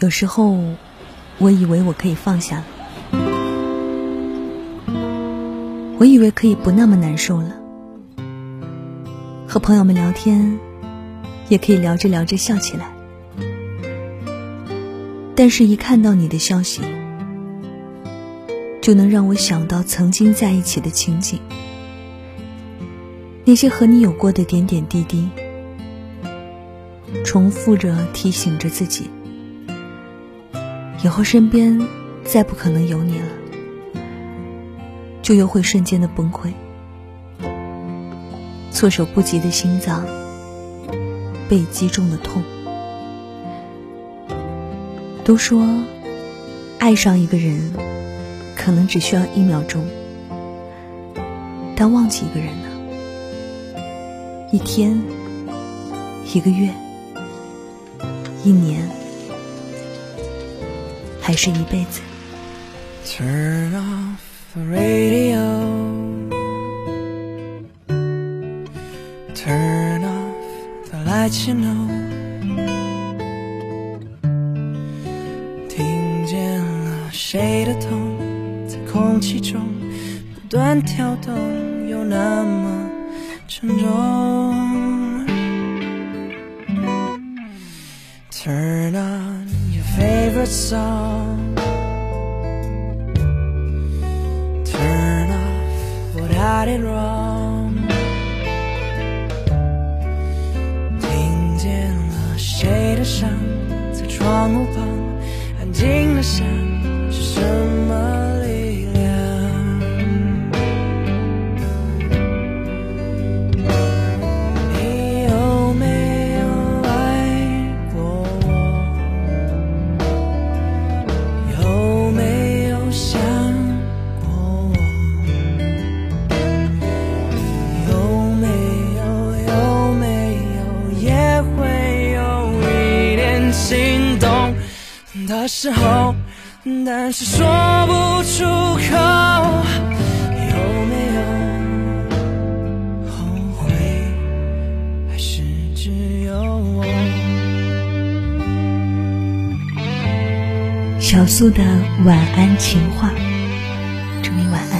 有时候，我以为我可以放下了，我以为可以不那么难受了。和朋友们聊天，也可以聊着聊着笑起来。但是，一看到你的消息，就能让我想到曾经在一起的情景，那些和你有过的点点滴滴，重复着提醒着自己。以后身边再不可能有你了，就又会瞬间的崩溃，措手不及的心脏被击中的痛。都说，爱上一个人可能只需要一秒钟，但忘记一个人呢？一天、一个月、一年。还是一辈子。Turn off the radio. Turn off the lights, you know. 听见了谁的痛，在空气中不断跳动，又那么沉重。Turn on favorite song. got it wrong。听见了谁的声，在窗户旁安静的想， 的时候，但是说不出口，有没有后悔？还是只有我？小苏的晚安情话。祝你晚安